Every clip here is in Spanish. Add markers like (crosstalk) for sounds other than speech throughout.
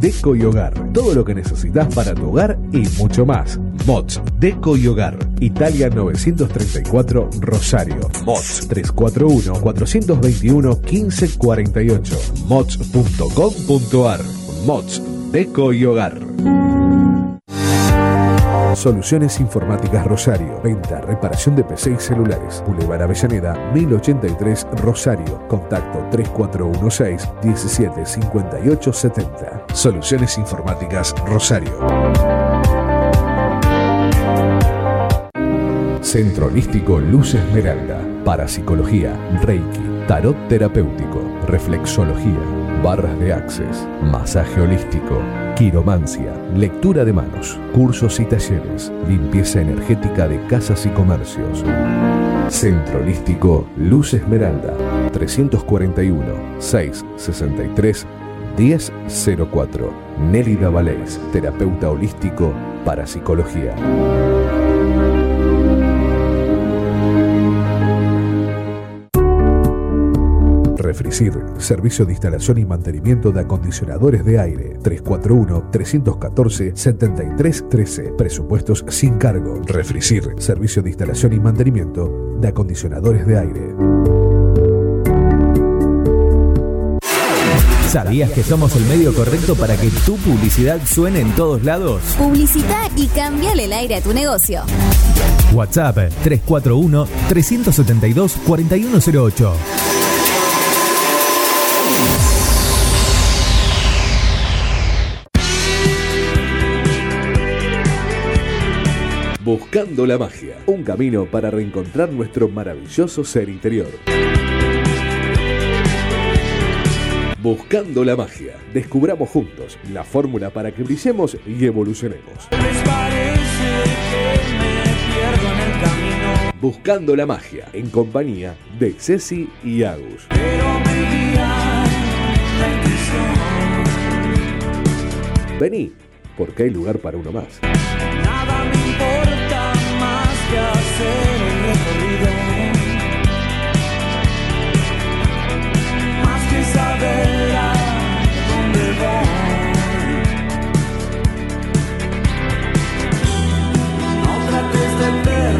Deco y Hogar. Todo lo que necesitas para tu hogar y mucho más. Mods, Deco y Hogar. Italia 934 Rosario. Mods 341-421-1548. Mods.com.ar. Mods, Deco y Hogar. Soluciones Informáticas Rosario. Venta, reparación de PC y celulares. Boulevard Avellaneda, 1083 Rosario. Contacto 3416-175870. Soluciones Informáticas Rosario. Centro Holístico Luz Esmeralda. Parapsicología, Reiki, Tarot Terapéutico, Reflexología, Barras de Access, Masaje Holístico, Quiromancia, Lectura de Manos, Cursos y Talleres, Limpieza Energética de Casas y Comercios. Centro Holístico Luz Esmeralda, 341 663 1004. Nélida Valés, terapeuta holístico para psicología. Refricir, servicio de instalación y mantenimiento de acondicionadores de aire. 341-314-7313. Presupuestos sin cargo. Refricir, servicio de instalación y mantenimiento de acondicionadores de aire. ¿Sabías que somos el medio correcto para que tu publicidad suene en todos lados? Publicita y cambiale el aire a tu negocio. WhatsApp 341-372-4108. Buscando la magia, un camino para reencontrar nuestro maravilloso ser interior. Buscando la magia, descubramos juntos la fórmula para que brillemos y evolucionemos. Buscando la magia, en compañía de Ceci y Agus. Vení, porque hay lugar para uno más. Nada me importa más que hacer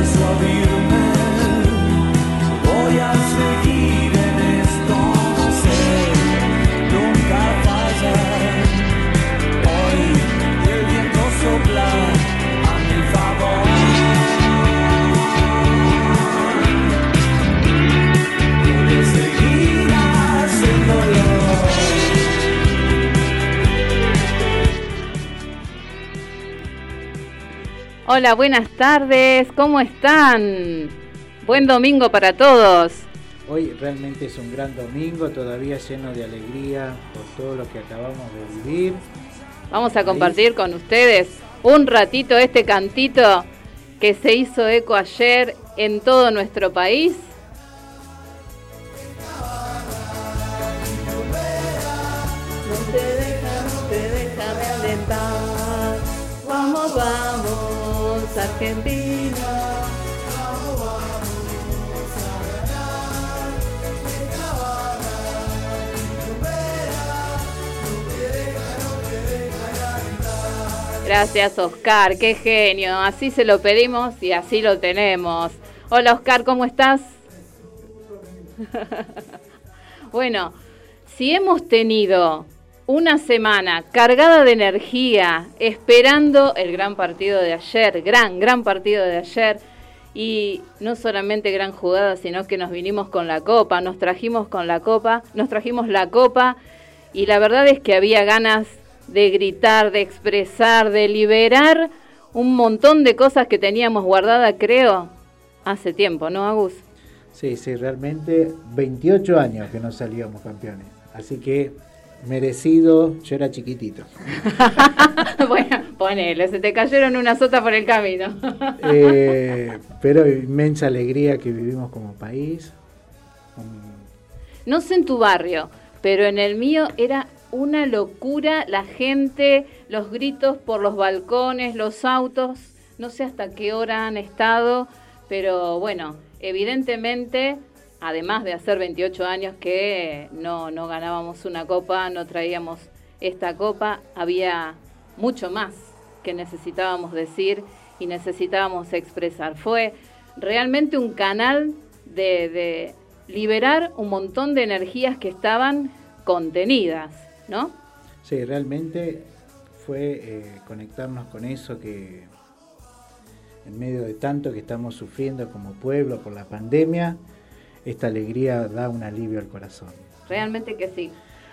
persuadirme. Voy a seguir Hola, buenas tardes, ¿cómo están? Buen domingo para todos. Hoy realmente es un gran domingo, todavía lleno de alegría por todo lo que acabamos de vivir. Vamos a compartir con ustedes un ratito este cantito que se hizo eco ayer en todo nuestro país. No te deja, no te deja de alentar. Vamos, vamos, Argentina. Gracias Oscar, qué genio. Así se lo pedimos y así lo tenemos. Hola Oscar, ¿cómo estás? (laughs) bueno, si hemos tenido una semana cargada de energía, esperando el gran partido de ayer, gran, gran partido de ayer, y no solamente gran jugada, sino que nos vinimos con la copa, nos trajimos con la copa, nos trajimos la copa, y la verdad es que había ganas de gritar, de expresar, de liberar un montón de cosas que teníamos guardadas, creo, hace tiempo, ¿no, Agus? Sí, sí, realmente 28 años que no salíamos campeones. Así que merecido, yo era chiquitito. (laughs) bueno, ponele, se te cayeron una sota por el camino. Eh, pero inmensa alegría que vivimos como país. No sé en tu barrio, pero en el mío era una locura la gente, los gritos por los balcones, los autos. No sé hasta qué hora han estado, pero bueno, evidentemente, además de hacer 28 años que no, no ganábamos una copa, no traíamos esta copa, había mucho más que necesitábamos decir y necesitábamos expresar. Fue realmente un canal de, liberar un montón de energías que estaban contenidas, ¿no? Sí, realmente fue eh, conectarnos con eso que en medio de tanto que estamos sufriendo como pueblo por la pandemia, esta alegría da un alivio al corazón. Realmente que sí.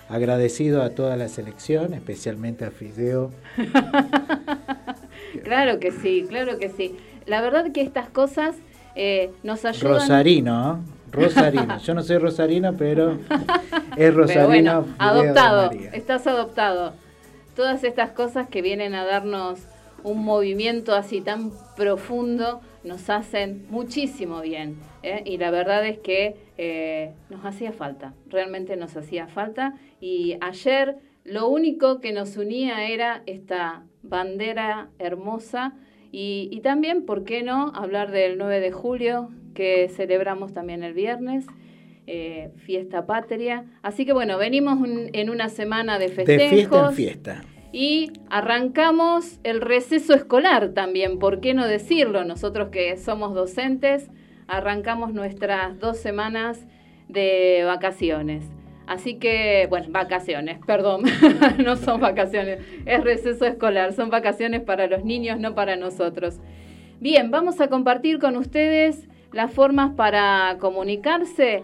Agradecido a toda la selección, especialmente a Fideo. (laughs) claro que sí, claro que sí. La verdad que estas cosas eh, nos ayudan. Rosarino, Rosarino. Yo no soy rosarino, pero (laughs) es rosarino. Pero bueno, adoptado, estás adoptado. Todas estas cosas que vienen a darnos un movimiento así tan profundo nos hacen muchísimo bien. ¿eh? Y la verdad es que eh, nos hacía falta, realmente nos hacía falta. Y ayer lo único que nos unía era esta bandera hermosa y, y también, ¿por qué no?, hablar del 9 de julio, que celebramos también el viernes. eh, fiesta patria. Así que bueno, venimos un- en una semana de De festejos. fiesta en fiesta. Y arrancamos el receso escolar también, ¿por qué no decirlo? Nosotros que somos docentes, arrancamos nuestras dos semanas de vacaciones. Así que, bueno, vacaciones, perdón, (laughs) no son vacaciones, es receso escolar, son vacaciones para los niños, no para nosotros. Bien, vamos a compartir con ustedes las formas para comunicarse.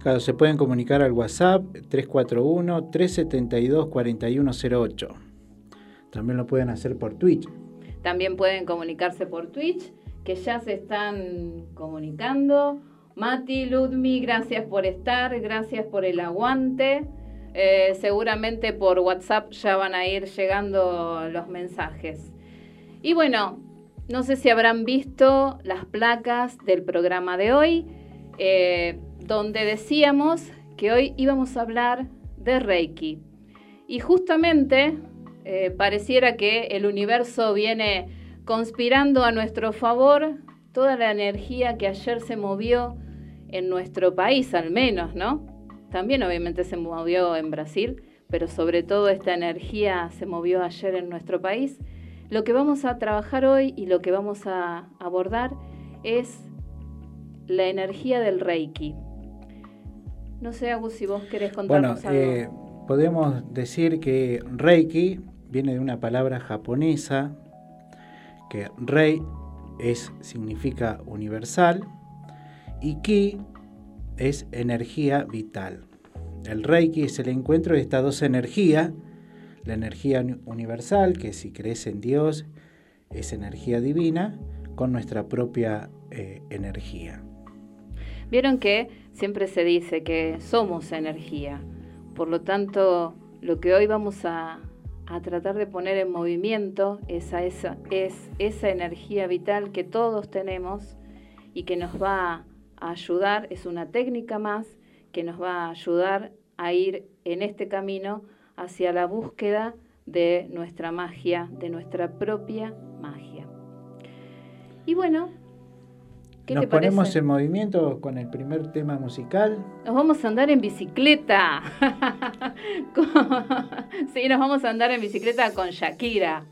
Claro, se pueden comunicar al WhatsApp 341-372-4108. También lo pueden hacer por Twitch. También pueden comunicarse por Twitch, que ya se están comunicando. Mati, Ludmi, gracias por estar, gracias por el aguante. Eh, seguramente por WhatsApp ya van a ir llegando los mensajes. Y bueno, no sé si habrán visto las placas del programa de hoy, eh, donde decíamos que hoy íbamos a hablar de Reiki. Y justamente eh, pareciera que el universo viene conspirando a nuestro favor toda la energía que ayer se movió en nuestro país, al menos, ¿no? También obviamente se movió en Brasil, pero sobre todo esta energía se movió ayer en nuestro país. Lo que vamos a trabajar hoy y lo que vamos a abordar es la energía del Reiki. No sé, Agus, si vos querés Bueno, contarnos algo. eh, podemos decir que Reiki viene de una palabra japonesa, que Rei es, significa universal y Ki es energía vital. El Reiki es el encuentro de estas dos energías, la energía uni- universal, que si crees en Dios es energía divina, con nuestra propia eh, energía. Vieron que siempre se dice que somos energía. Por lo tanto, lo que hoy vamos a, a tratar de poner en movimiento es, a esa, es esa energía vital que todos tenemos y que nos va a ayudar, es una técnica más que nos va a ayudar a ir en este camino hacia la búsqueda de nuestra magia, de nuestra propia magia. Y bueno, ¿qué Nos te parece? ponemos en movimiento con el primer tema musical. Nos vamos a andar en bicicleta. (laughs) (laughs) Sí, nos vamos a andar en bicicleta con Shakira.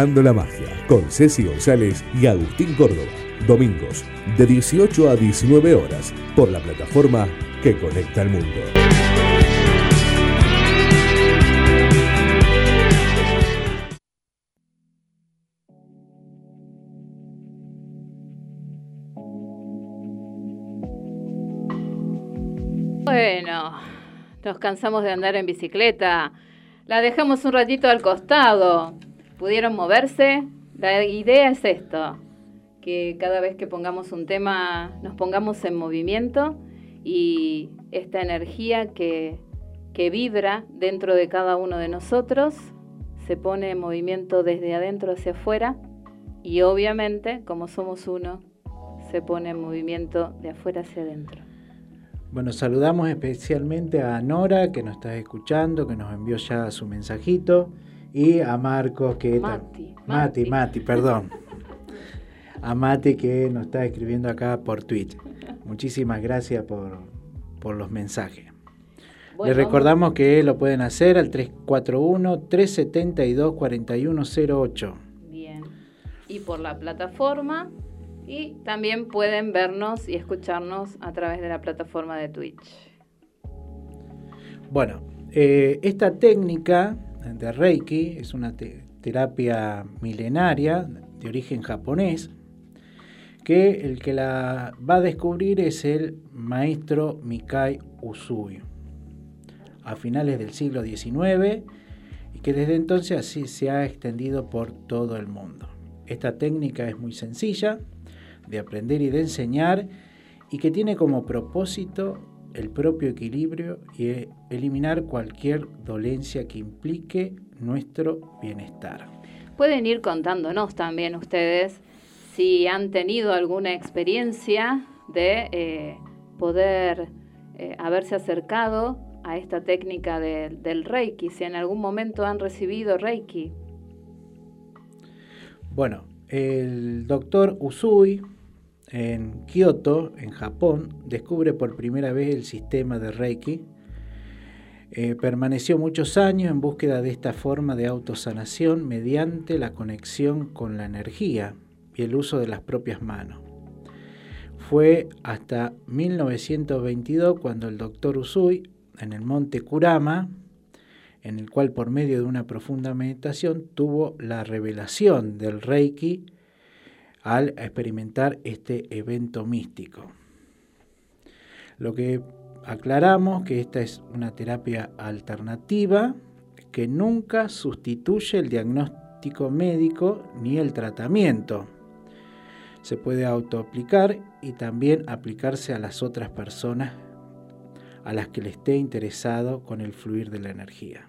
Buscando la magia con Ceci González y Agustín Córdoba. Domingos de 18 a 19 horas por la plataforma que conecta al mundo. Bueno, nos cansamos de andar en bicicleta. La dejamos un ratito al costado. ¿Pudieron moverse? La idea es esto, que cada vez que pongamos un tema nos pongamos en movimiento y esta energía que, que vibra dentro de cada uno de nosotros se pone en movimiento desde adentro hacia afuera y obviamente, como somos uno, se pone en movimiento de afuera hacia adentro. Bueno, saludamos especialmente a Nora que nos está escuchando, que nos envió ya su mensajito, y a Marcos que... Mati, Mati, Mati. Mati, perdón. A Mati que nos está escribiendo acá por Twitch. Muchísimas gracias por, por los mensajes. Bueno, Les recordamos que lo pueden hacer al 341-372-4108. Bien. Y por la plataforma. Y también pueden vernos y escucharnos a través de la plataforma de Twitch. Bueno, eh, esta técnica de Reiki es una te- terapia milenaria de origen japonés que el que la va a descubrir es el maestro Mikai Usui a finales del siglo XIX y que desde entonces así se ha extendido por todo el mundo. Esta técnica es muy sencilla de aprender y de enseñar y que tiene como propósito el propio equilibrio y eh, eliminar cualquier dolencia que implique nuestro bienestar. Pueden ir contándonos también ustedes si han tenido alguna experiencia de eh, poder eh, haberse acercado a esta técnica de- del Reiki, si en algún momento han recibido Reiki. Bueno, el doctor Usui en Kioto, en Japón, descubre por primera vez el sistema de Reiki. Eh, permaneció muchos años en búsqueda de esta forma de autosanación mediante la conexión con la energía y el uso de las propias manos. Fue hasta 1922 cuando el doctor Usui, en el monte Kurama, en el cual por medio de una profunda meditación tuvo la revelación del Reiki al experimentar este evento místico. Lo que aclaramos que esta es una terapia alternativa que nunca sustituye el diagnóstico médico ni el tratamiento. Se puede autoaplicar y también aplicarse a las otras personas a las que le esté interesado con el fluir de la energía.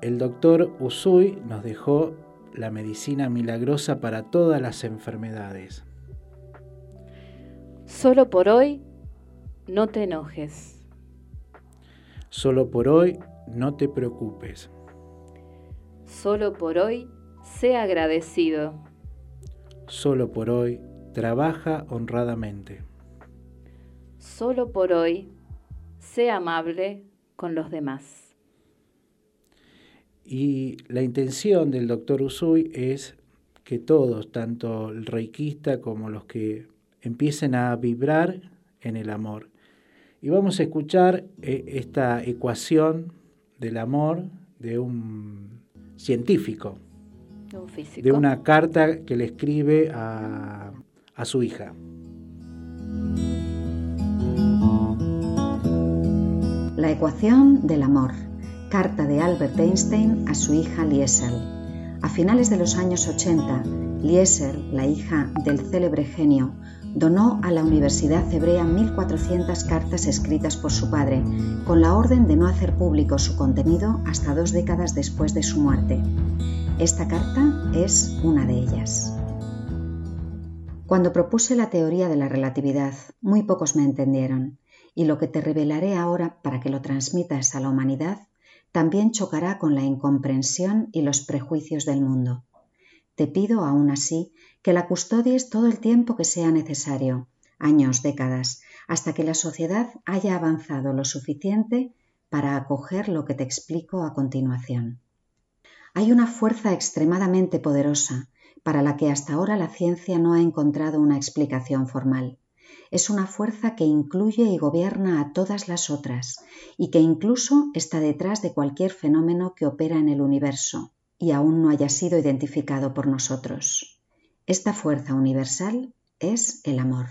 El doctor Usui nos dejó la medicina milagrosa para todas las enfermedades. Solo por hoy, no te enojes. Solo por hoy no te preocupes. Solo por hoy, sé agradecido. Solo por hoy trabaja honradamente. Solo por hoy, sé amable con los demás. Y la intención del doctor Usui es que todos, tanto el reikista como los que empiecen a vibrar en el amor. Y vamos a escuchar eh, esta ecuación del amor de un científico, Un físico. de una carta que le escribe a, a su hija. La ecuación del amor. Carta de Albert Einstein a su hija Liesel. A finales de los años 80, Liesel, la hija del célebre genio, donó a la Universidad Hebrea 1.400 cartas escritas por su padre, con la orden de no hacer público su contenido hasta dos décadas después de su muerte. Esta carta es una de ellas. Cuando propuse la teoría de la relatividad, muy pocos me entendieron, y lo que te revelaré ahora para que lo transmitas a la humanidad también chocará con la incomprensión y los prejuicios del mundo. Te pido aún así que la custodies todo el tiempo que sea necesario, años, décadas, hasta que la sociedad haya avanzado lo suficiente para acoger lo que te explico a continuación. Hay una fuerza extremadamente poderosa para la que hasta ahora la ciencia no ha encontrado una explicación formal. Es una fuerza que incluye y gobierna a todas las otras y que incluso está detrás de cualquier fenómeno que opera en el universo y aún no haya sido identificado por nosotros. Esta fuerza universal es el amor.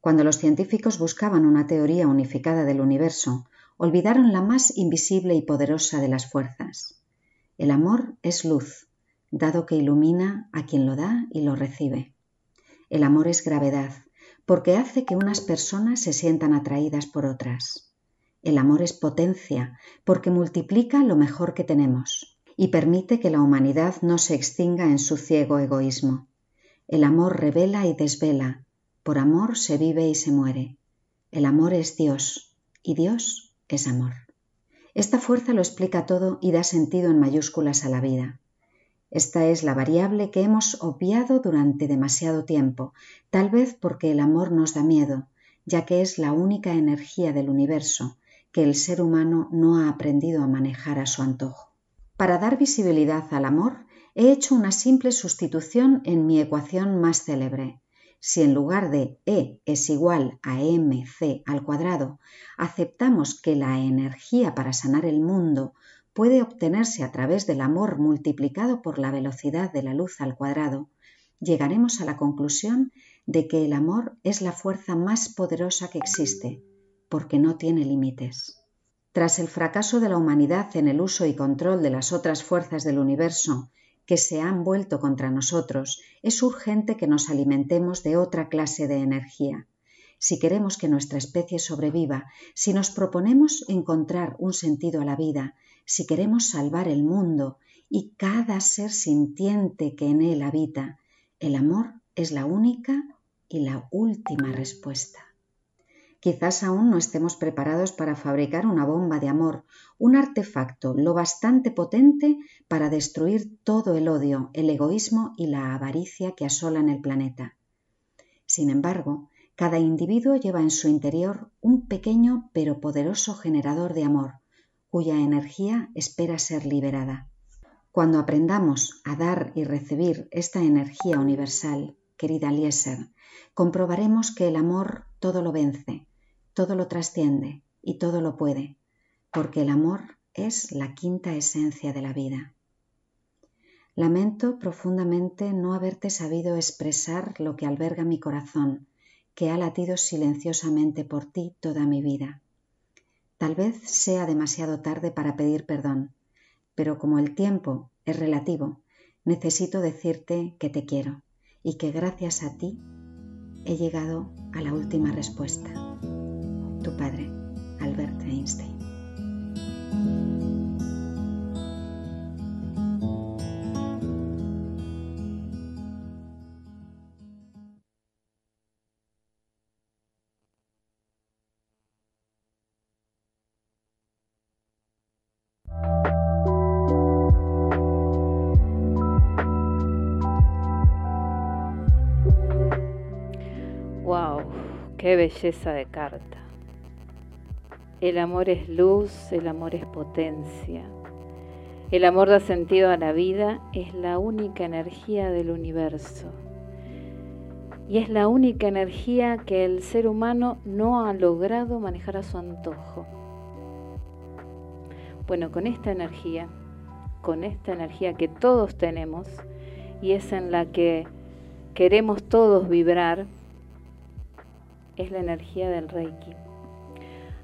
Cuando los científicos buscaban una teoría unificada del universo, olvidaron la más invisible y poderosa de las fuerzas. El amor es luz, dado que ilumina a quien lo da y lo recibe. El amor es gravedad, porque hace que unas personas se sientan atraídas por otras. El amor es potencia, porque multiplica lo mejor que tenemos y permite que la humanidad no se extinga en su ciego egoísmo. El amor revela y desvela, por amor se vive y se muere. El amor es Dios y Dios es amor. Esta fuerza lo explica todo y da sentido en mayúsculas a la vida. Esta es la variable que hemos obviado durante demasiado tiempo, tal vez porque el amor nos da miedo, ya que es la única energía del universo que el ser humano no ha aprendido a manejar a su antojo. Para dar visibilidad al amor, he hecho una simple sustitución en mi ecuación más célebre. Si en lugar de E es igual a mc al cuadrado, aceptamos que la energía para sanar el mundo puede obtenerse a través del amor multiplicado por la velocidad de la luz al cuadrado, llegaremos a la conclusión de que el amor es la fuerza más poderosa que existe, porque no tiene límites. Tras el fracaso de la humanidad en el uso y control de las otras fuerzas del universo que se han vuelto contra nosotros, es urgente que nos alimentemos de otra clase de energía. Si queremos que nuestra especie sobreviva, si nos proponemos encontrar un sentido a la vida, si queremos salvar el mundo y cada ser sintiente que en él habita, el amor es la única y la última respuesta. Quizás aún no estemos preparados para fabricar una bomba de amor, un artefacto lo bastante potente para destruir todo el odio, el egoísmo y la avaricia que asolan el planeta. Sin embargo, cada individuo lleva en su interior un pequeño pero poderoso generador de amor, cuya energía espera ser liberada. Cuando aprendamos a dar y recibir esta energía universal, querida Lieser, comprobaremos que el amor todo lo vence, todo lo trasciende y todo lo puede, porque el amor es la quinta esencia de la vida. Lamento profundamente no haberte sabido expresar lo que alberga mi corazón, que ha latido silenciosamente por ti toda mi vida. Tal vez sea demasiado tarde para pedir perdón, pero como el tiempo es relativo, necesito decirte que te quiero y que gracias a ti he llegado a la última respuesta. Tu padre, Albert Einstein. Belleza de carta. El amor es luz, el amor es potencia. El amor da sentido a la vida, es la única energía del universo. y es la única energía que el ser humano no ha logrado manejar a su antojo. Bueno, con esta energía, con esta energía que todos tenemos y es en la que queremos todos vibrar, es la energía del Reiki.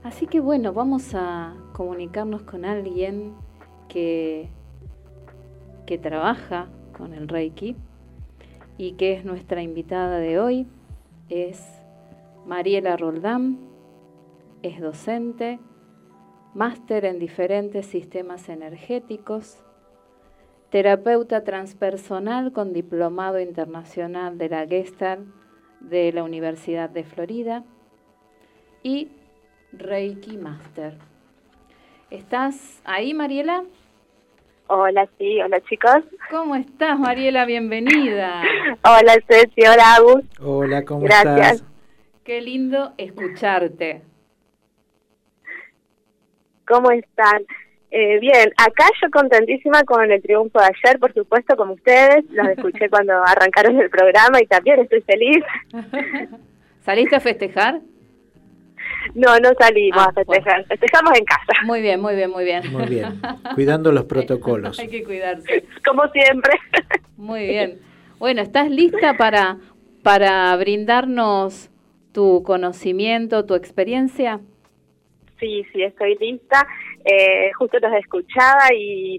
Así que bueno, vamos a comunicarnos con alguien que, que trabaja con el Reiki y que es nuestra invitada de hoy. Es Mariela Roldán, es docente, máster en diferentes sistemas energéticos, terapeuta transpersonal con diplomado internacional de la Gestalt de la Universidad de Florida y Reiki Master. ¿Estás ahí, Mariela? Hola, sí, hola chicos. ¿Cómo estás, Mariela? Bienvenida. (laughs) Hola Ceci, hola Agus. Hola, ¿cómo Gracias. estás? Qué lindo escucharte. ¿Cómo están? Eh, bien, acá yo contentísima con el triunfo de ayer, por supuesto, como ustedes. Los escuché (laughs) cuando arrancaron el programa y también estoy feliz. (laughs) ¿Saliste a festejar? No, no salimos Ah, a festejar, festejamos en casa, Muy bien, muy bien, muy bien. Muy bien. Cuidando los (laughs) protocolos. Hay que cuidarse. como siempre. Muy bien. Bueno, ¿estás lista para, para brindarnos tu conocimiento, tu experiencia? Sí, sí, estoy lista. Eh, justo los escuchaba y,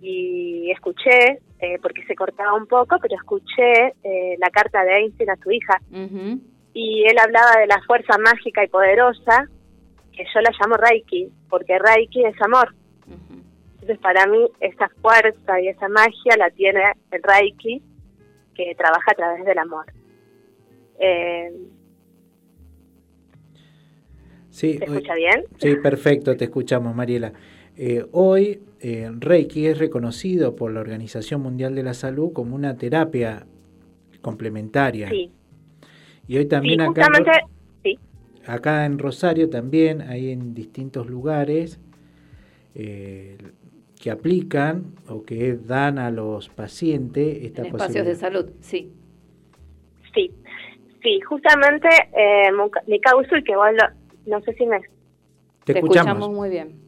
y escuché, eh, porque se cortaba un poco, pero escuché eh, la carta de Einstein a su hija. Y él hablaba de la fuerza mágica y poderosa, que yo la llamo Reiki, porque Reiki es amor. Entonces, para mí, esa fuerza y esa magia la tiene el Reiki, que trabaja a través del amor. Eh, Sí, ¿Se hoy- escucha bien? Sí, perfecto, te escuchamos, Mariela. Eh, hoy, eh, Reiki es reconocido por la Organización Mundial de la Salud como una terapia complementaria. Sí, Y hoy también sí acá, en sí, acá en Rosario también hay en distintos lugares eh, que aplican o que dan a los pacientes esta En espacios de salud, sí. sí, sí, justamente eh, Usui, que vos lo- no sé si me Te, Te escuchamos. muy bien.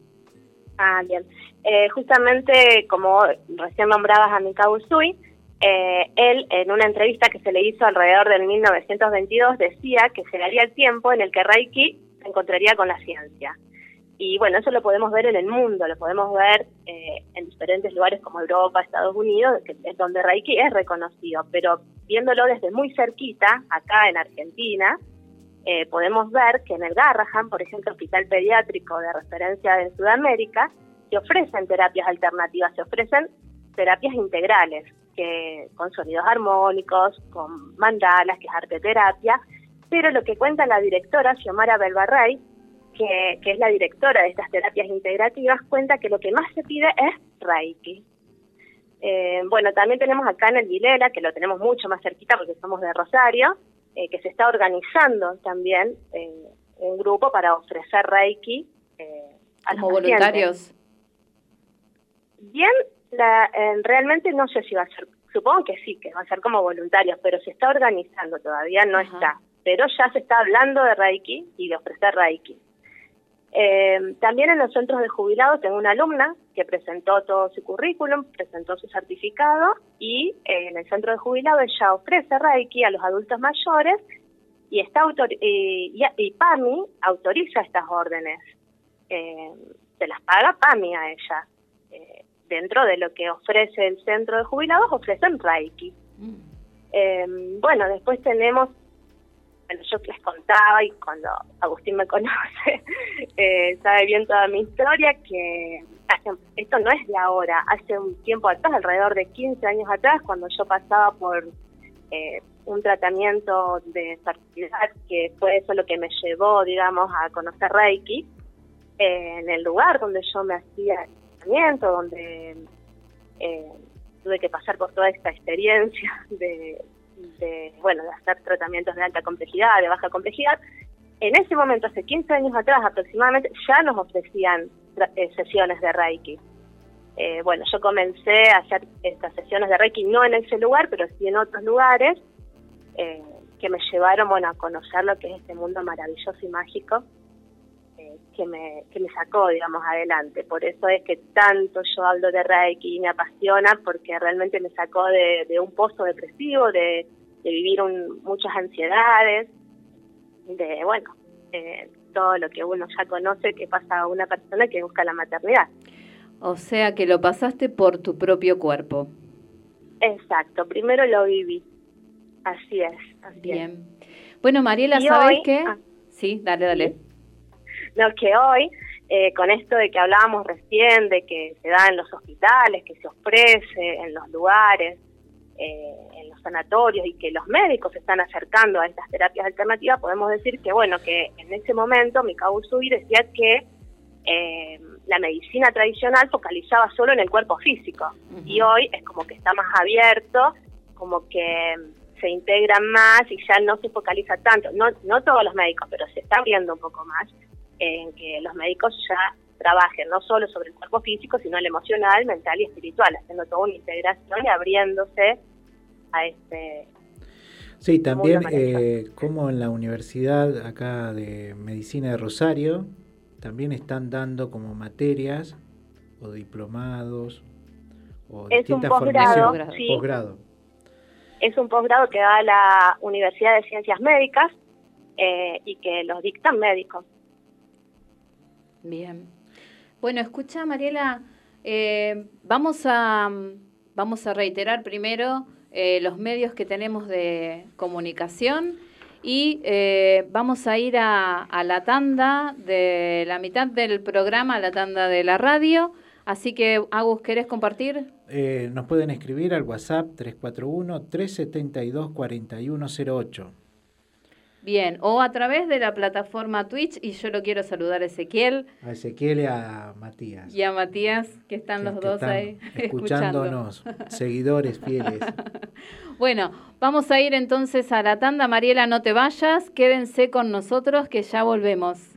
Ah, bien. Eh, justamente, como recién nombrabas a Mikao Usui, eh, él en una entrevista que se le hizo alrededor del 1922 decía que llegaría el tiempo en el que Reiki se encontraría con la ciencia. Y bueno, eso lo podemos ver en el mundo, lo podemos ver eh, en diferentes lugares como Europa, Estados Unidos, que es donde Reiki es reconocido, pero viéndolo desde muy cerquita, acá en Argentina, eh, podemos ver que en el Garrahan, por ejemplo, hospital pediátrico de referencia en Sudamérica, se ofrecen terapias alternativas, se ofrecen terapias integrales, que con sonidos armónicos, con mandalas, que es arte terapia, pero lo que cuenta la directora Xiomara Belbarrey, que, que es la directora de estas terapias integrativas, cuenta que lo que más se pide es Reiki. Eh, bueno, también tenemos acá en el Vilela, que lo tenemos mucho más cerquita porque somos de Rosario, eh, que se está organizando también eh, un grupo para ofrecer Reiki eh, a los voluntarios. Bien, la, eh, realmente no sé si va a ser, supongo que sí, que va a ser como voluntarios, pero se está organizando, todavía no Ajá. está. Pero ya se está hablando de Reiki y de ofrecer Reiki. Eh, también en los centros de jubilados tengo una alumna que presentó todo su currículum, presentó su certificado y eh, en el centro de jubilados ella ofrece Reiki a los adultos mayores y está autor y, y- y PAMI autoriza estas órdenes. Eh, se las paga PAMI a ella. Eh, dentro de lo que ofrece el centro de jubilados ofrecen Reiki. Mm. Eh, bueno, después tenemos, bueno, yo les contaba y cuando Agustín me conoce, (laughs) eh, sabe bien toda mi historia, que hace- esto no es de ahora, hace un tiempo atrás, alrededor de 15 años atrás, cuando yo pasaba por eh, un tratamiento de fertilidad, que fue eso lo que me llevó, digamos, a conocer Reiki, eh, en el lugar donde yo me hacía el tratamiento, donde eh, tuve que pasar por toda esta experiencia (laughs) de, de, bueno, de hacer tratamientos de alta complejidad, de baja complejidad. En ese momento, hace 15 años atrás aproximadamente, ya nos ofrecían eh, sesiones de Reiki. Eh, bueno, yo comencé a hacer estas sesiones de Reiki no en ese lugar, pero sí en otros lugares. Eh, que me llevaron, bueno, a conocer lo que es este mundo maravilloso y mágico eh, que me, que me sacó, digamos, adelante. Por eso es que tanto yo hablo de Reiki y me apasiona, porque realmente me sacó de, de un pozo depresivo, de, de vivir un- muchas ansiedades, de, bueno, eh, todo lo que uno ya conoce que pasa a una persona que busca la maternidad. O sea que lo pasaste por tu propio cuerpo. Exacto, primero lo viví. Así es, así es. Bien. Bueno, Mariela, ¿sabes hoy- qué? ah. Sí, dale, dale. No, que hoy, eh, con esto de que hablábamos recién, de que se da en los hospitales, que se ofrece en los lugares, eh, en los sanatorios y que los médicos se están acercando a estas terapias alternativas, podemos decir que, bueno, que en ese momento Mikao Usui decía que eh, la medicina tradicional focalizaba solo en el cuerpo físico. Y hoy es como que está más abierto, como que se integran más y ya no se focaliza tanto, no, no todos los médicos, pero se está abriendo un poco más en que los médicos ya trabajen no solo sobre el cuerpo físico, sino el emocional, mental y espiritual, haciendo toda una integración y abriéndose a este... Sí, también eh, como en la Universidad acá de Medicina de Rosario, también están dando como materias o diplomados o Es un distintas posgrado, formaciones. sí. Posgrado. Es un posgrado que da la Universidad de Ciencias Médicas eh, y que los dictan médicos. Bien. Bueno, escucha, Mariela, eh, vamos, a, vamos a reiterar primero eh, los medios que tenemos de comunicación y eh, vamos a ir a, a la tanda de la mitad del programa, a la tanda de la radio. Así que, Agus, ¿querés compartir? Eh, nos pueden escribir al WhatsApp 341-372-4108. Bien, o a través de la plataforma Twitch, y yo lo quiero saludar a Ezequiel A Ezequiel y a Matías. y a Matías, que están que- los que dos están ahí (laughs) escuchándonos, seguidores fieles. (laughs) Bueno, vamos a ir entonces a la tanda. Mariela, no te vayas, quédense con nosotros que ya volvemos.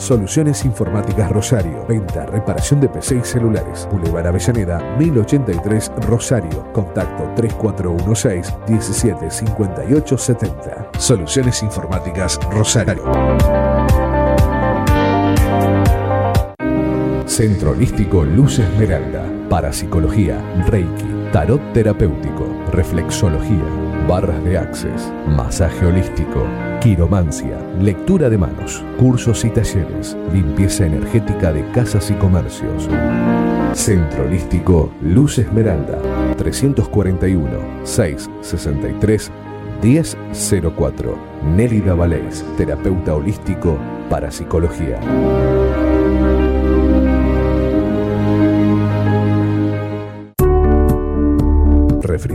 Soluciones Informáticas Rosario. Venta, reparación de PC y celulares. Boulevard Avellaneda, 1083 Rosario. Contacto 3416-175870. Soluciones Informáticas Rosario. Centro Holístico Luz Esmeralda. Parapsicología, Reiki, Tarot Terapéutico, Reflexología, Barras de Access, Masaje Holístico, Quiromancia, Lectura de Manos, Cursos y Talleres, Limpieza Energética de Casas y Comercios. Centro Holístico Luz Esmeralda, 341 663 1004. Nélida Valés, terapeuta holístico para psicología.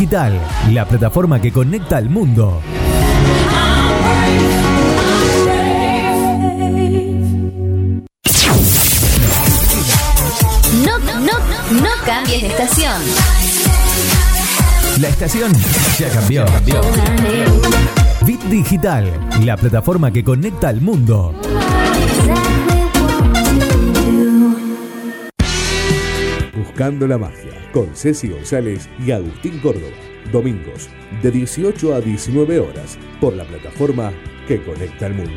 Digital, la plataforma que conecta al mundo. No, no, no cambies de estación. La estación ya cambió. Bit Digital, la plataforma que conecta al mundo. Buscando la magia con Ceci González y Agustín Córdoba. Domingos, de 18 a 19 horas, por la plataforma que conecta al mundo.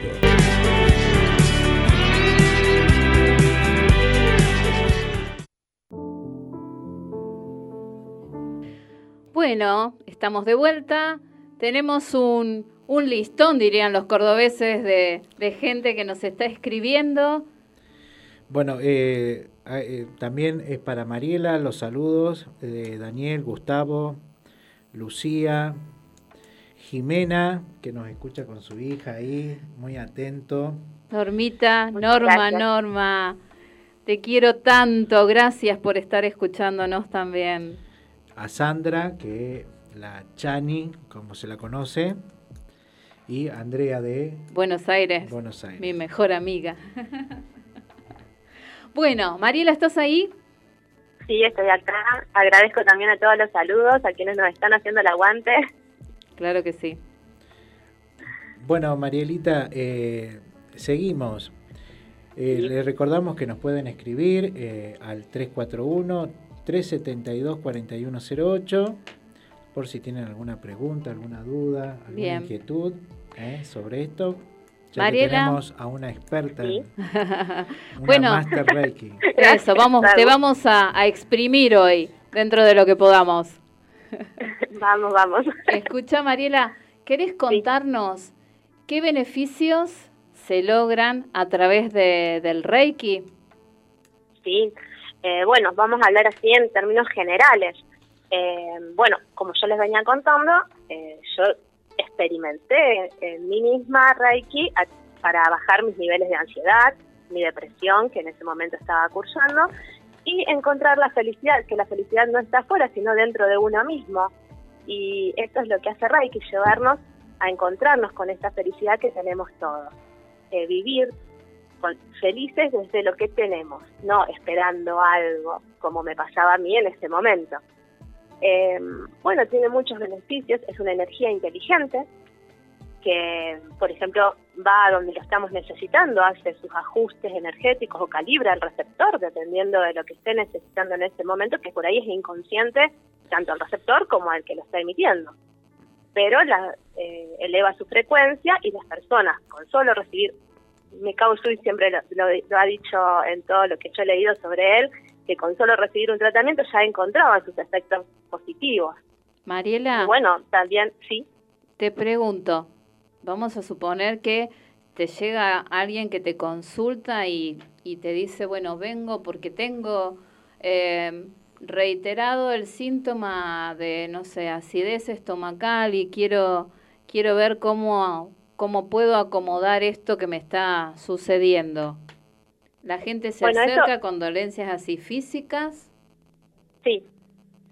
Bueno, estamos de vuelta. Tenemos un, listón, dirían los cordobeses, de gente que nos está escribiendo. Bueno, eh, eh, también es para Mariela los saludos de Daniel, Gustavo, Lucía, Jimena, que nos escucha con su hija ahí, muy atento. Normita, Muchas Norma, gracias. Norma, te quiero tanto. Gracias por estar escuchándonos también. A Sandra, que la Chani, como se la conoce, y Andrea de Buenos Aires, Buenos Aires. mi mejor amiga. (laughs) bueno, Mariela, ¿estás ahí? Sí, estoy acá. Agradezco también a todos los saludos, a quienes nos están haciendo el aguante. Claro que sí. Bueno, Marielita, eh, seguimos. Eh, Sí. Le recordamos que nos pueden escribir eh, al 341-372-4108 por si tienen alguna pregunta, alguna duda, alguna Bien. inquietud eh, sobre esto. Ya que Mariela. tenemos a una experta, Sí. (laughs) una Bueno. Master Reiki. (laughs) Eso, vamos, te vamos a, a exprimir hoy, dentro de lo que podamos. (laughs) Vamos, vamos. Escucha, Mariela, ¿querés contarnos qué beneficios se logran a través de, del Reiki? Sí, Eh, bueno, vamos a hablar así en términos generales. Eh, bueno, como yo les venía contando, eh, yo experimenté en mí misma Reiki para bajar mis niveles de ansiedad, mi depresión, que en ese momento estaba cursando, y encontrar la felicidad, que la felicidad no está afuera, sino dentro de uno mismo. Y esto es lo que hace Reiki, llevarnos a encontrarnos con esta felicidad que tenemos todos. Eh, vivir felices desde lo que tenemos, no esperando algo, como me pasaba a mí en ese momento. Eh, bueno, tiene muchos beneficios, es una energía inteligente que, por ejemplo, va a donde lo estamos necesitando, hace sus ajustes energéticos o calibra el receptor dependiendo de lo que esté necesitando en ese momento, que por ahí es inconsciente tanto al receptor como al que lo está emitiendo. Pero la, eh, eleva su frecuencia y las personas con solo recibir Mikao Sui siempre lo, lo- lo ha dicho en todo lo que yo he leído sobre él, que con solo recibir un tratamiento ya encontraba sus efectos positivos. Mariela, Y bueno, también, sí, te pregunto, vamos a suponer que te llega alguien que te consulta y, y te dice, bueno, vengo porque tengo eh, reiterado el síntoma de, no sé, acidez estomacal y quiero, quiero ver cómo, cómo puedo acomodar esto que me está sucediendo. La gente se Bueno, eso- acerca con dolencias así físicas. sí,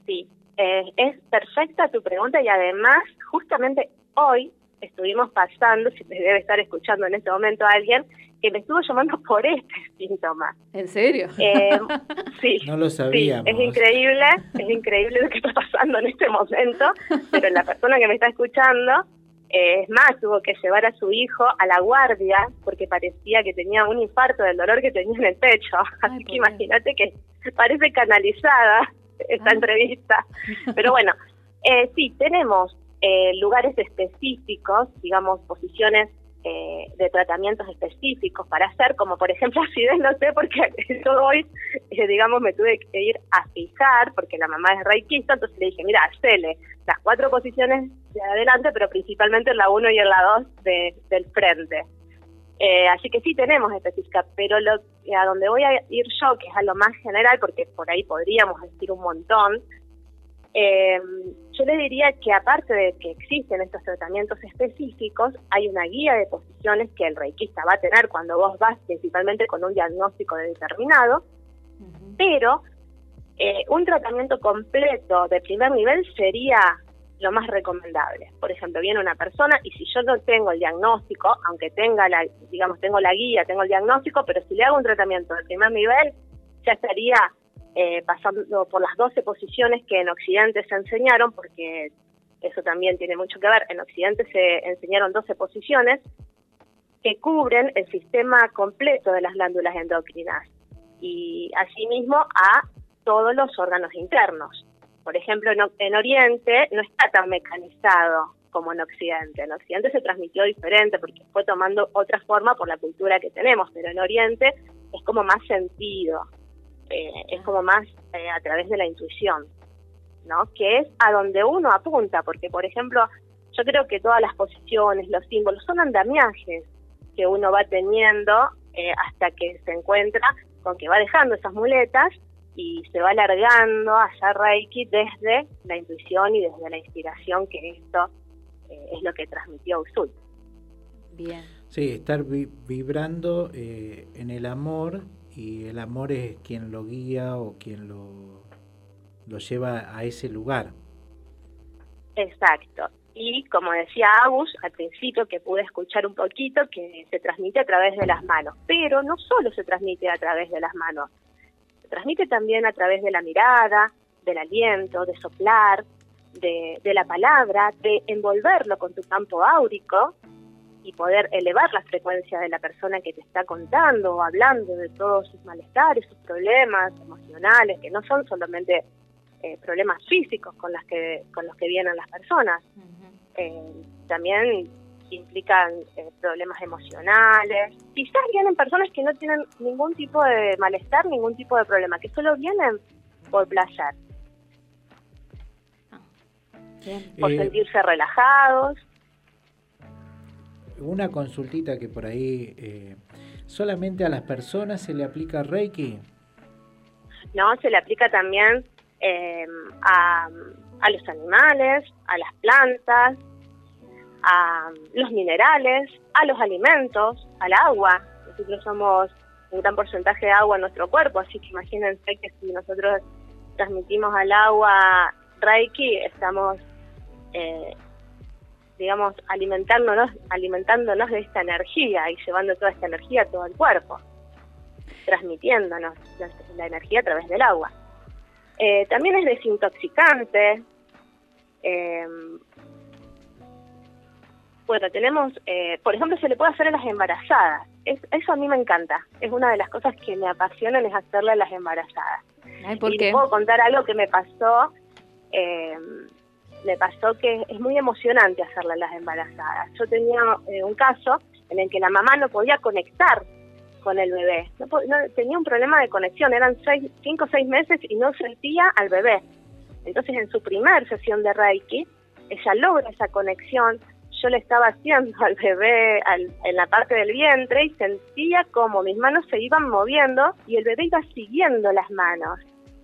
sí. Eh, es perfecta tu pregunta y además, justamente hoy estuvimos pasando, si te debe estar escuchando en este momento alguien, que me estuvo llamando por este (laughs) síntoma. ¿En serio? Eh, (laughs) sí. No lo Sí, sabíamos. es increíble, es increíble lo que está pasando en este momento, pero la persona que me está escuchando, eh, es más, tuvo que llevar a su hijo a la guardia porque parecía que tenía un infarto del dolor que tenía en el pecho. (laughs) Así que imagínate que parece canalizada esta Ah. entrevista. (laughs) Pero bueno, eh, sí, tenemos eh, lugares específicos, digamos, posiciones eh, de tratamientos específicos para hacer, como por ejemplo (laughs) acidez, no sé, porque (laughs) yo hoy, eh, digamos, me tuve que ir a fijar, porque la mamá es reikista, entonces le dije, mira, hacele las cuatro posiciones de adelante, pero principalmente en la 1 y en la 2 de, del frente. Eh, así que sí tenemos específica, pero lo, a donde voy a ir yo, que es a lo más general, porque por ahí podríamos decir un montón, eh, yo le diría que aparte de que existen estos tratamientos específicos, hay una guía de posiciones que el reikista va a tener cuando vos vas principalmente con un diagnóstico determinado, pero eh, un tratamiento completo de primer nivel sería lo más recomendable. Por ejemplo, viene una persona y si yo no tengo el diagnóstico, aunque tenga la, digamos, tengo la guía, tengo el diagnóstico, pero si le hago un tratamiento de primer nivel, ya estaría eh, pasando por las 12 posiciones que en Occidente se enseñaron, porque eso también tiene mucho que ver. En Occidente se enseñaron 12 posiciones que cubren el sistema completo de las glándulas endocrinas y asimismo a todos los órganos internos. por ejemplo, en, en Oriente no está tan mecanizado como en Occidente. En Occidente se transmitió diferente porque fue tomando otra forma por la cultura que tenemos, pero en Oriente es como más sentido, eh, es como más eh, a través de la intuición, ¿no? Que es a donde uno apunta, porque por ejemplo, yo creo que todas las posiciones, los símbolos son andamiajes que uno va teniendo eh, hasta que se encuentra con que va dejando esas muletas y se va alargando hacia Reiki desde la intuición y desde la inspiración que esto eh, es lo que transmitió Usui. Bien. Sí, estar vi- vibrando eh, en el amor y el amor es quien lo guía o quien lo, lo lleva a ese lugar. Exacto. Y como decía Agus al principio, que pude escuchar un poquito, que se transmite a través de las manos. Pero no solo se transmite a través de las manos, se transmite también a través de la mirada, del aliento, de soplar, de, de la palabra, de envolverlo con tu campo áurico y poder elevar la frecuencia de la persona que te está contando o hablando de todos sus malestares, sus problemas emocionales, que no son solamente eh, problemas físicos con las que con los que vienen las personas. Eh, también implican eh, problemas emocionales. Quizás vienen personas que no tienen ningún tipo de malestar ningún tipo de problema que solo vienen por placer. Bien. por Eh, sentirse relajados Una consultita que por ahí eh, solamente a las personas se le aplica Reiki. no se le aplica también eh, a, a los animales a las plantas a los minerales a los alimentos al agua nosotros somos un gran porcentaje de agua en nuestro cuerpo así que imagínense que si nosotros transmitimos al agua Reiki estamos eh, digamos alimentándonos alimentándonos de esta energía y llevando toda esta energía a todo el cuerpo transmitiéndonos la, la energía a través del agua eh, también es desintoxicante. Eh, bueno, tenemos, eh, por ejemplo, se le puede hacer a las embarazadas. Es- eso a mí me encanta. Es una de las cosas que me apasionan es hacerle a las embarazadas. Ay, ¿por y qué? les puedo contar algo que me pasó. Me pasó que es muy emocionante hacerle a las embarazadas. Yo tenía eh, un caso en el que la mamá no podía conectar con el bebé. No, no- tenía un problema de conexión, eran seis, cinco o seis meses y no sentía al bebé. Entonces en su primer sesión de Reiki, ella logra esa conexión. Yo le estaba haciendo al bebé al- en la parte del vientre y sentía como mis manos se iban moviendo y el bebé iba siguiendo las manos,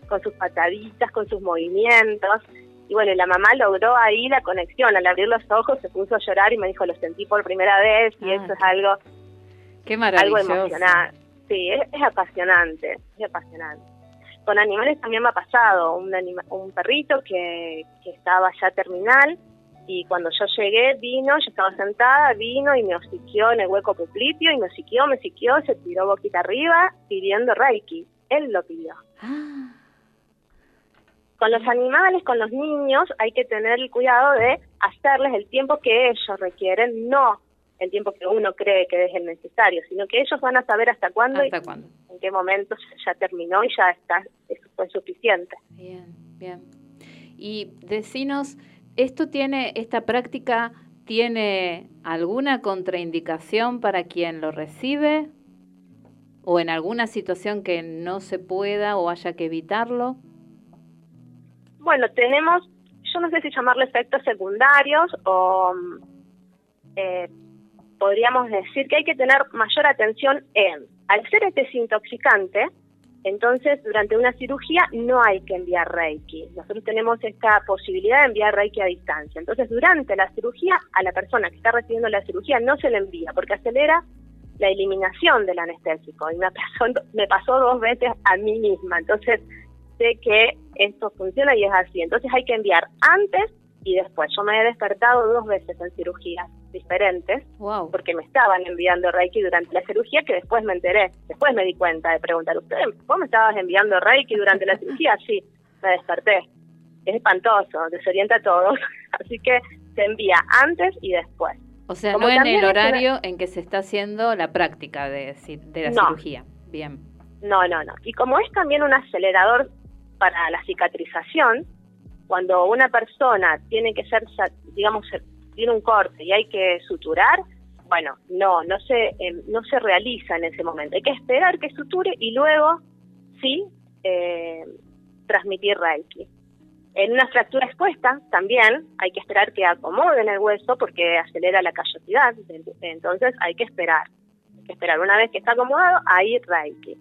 con sus pataditas, con sus movimientos. Y bueno, y la mamá logró ahí la conexión. Al abrir los ojos se puso a llorar y me dijo, lo sentí por primera vez y Ah, eso es algo Qué algo maravilloso. emocionante. Sí, es, es apasionante, es apasionante. Con animales también me ha pasado, un, anima- un perrito que, que estaba ya terminal y cuando yo llegué vino, yo estaba sentada, vino y me hociqueó en el hueco puplitio y me hociqueó, me hociqueó, se tiró boquita arriba pidiendo Reiki. Él lo pidió. Ah, Con los animales, con los niños, hay que tener el cuidado de hacerles el tiempo que ellos requieren, no el tiempo que uno cree que es el necesario, sino que ellos van a saber hasta cuándo ¿Hasta y cuándo? en qué momento ya terminó y ya está, eso fue suficiente. Bien, bien. Y decinos, ¿esto tiene, esta práctica tiene alguna contraindicación para quien lo recibe? ¿O en alguna situación que no se pueda o haya que evitarlo? Bueno, tenemos, yo no sé si llamarle efectos secundarios o mm, eh, podríamos decir que hay que tener mayor atención en, al ser este desintoxicante, entonces durante una cirugía no hay que enviar Reiki. Nosotros tenemos esta posibilidad de enviar Reiki a distancia. Entonces durante la cirugía a la persona que está recibiendo la cirugía no se le envía porque acelera la eliminación del anestésico. Y me (laughs) pasó, me pasó dos veces a mí misma. Entonces sé que esto funciona y es así. Entonces hay que enviar antes y después. Yo me he despertado dos veces en cirugías diferentes Wow. porque me estaban enviando Reiki durante la cirugía que después me enteré. Después me di cuenta de preguntar, ¿usted, vos me estabas enviando Reiki durante la cirugía? Sí, me desperté. Es espantoso, desorienta a todos. (laughs) Así que se envía antes y después. O sea, Como no en el que horario en que se está haciendo la práctica de, la No. cirugía. Bien. No, no, no. Y como es también un acelerador para la cicatrización, cuando una persona tiene que ser, digamos, tiene un corte y hay que suturar, bueno, no, no se, eh, no se realiza en ese momento. Hay que esperar que suture y luego, sí, eh, transmitir Reiki. En una fractura expuesta también hay que esperar que acomoden el hueso porque acelera la callosidad, entonces hay que esperar. Hay que esperar una vez que está acomodado, ahí Reiki.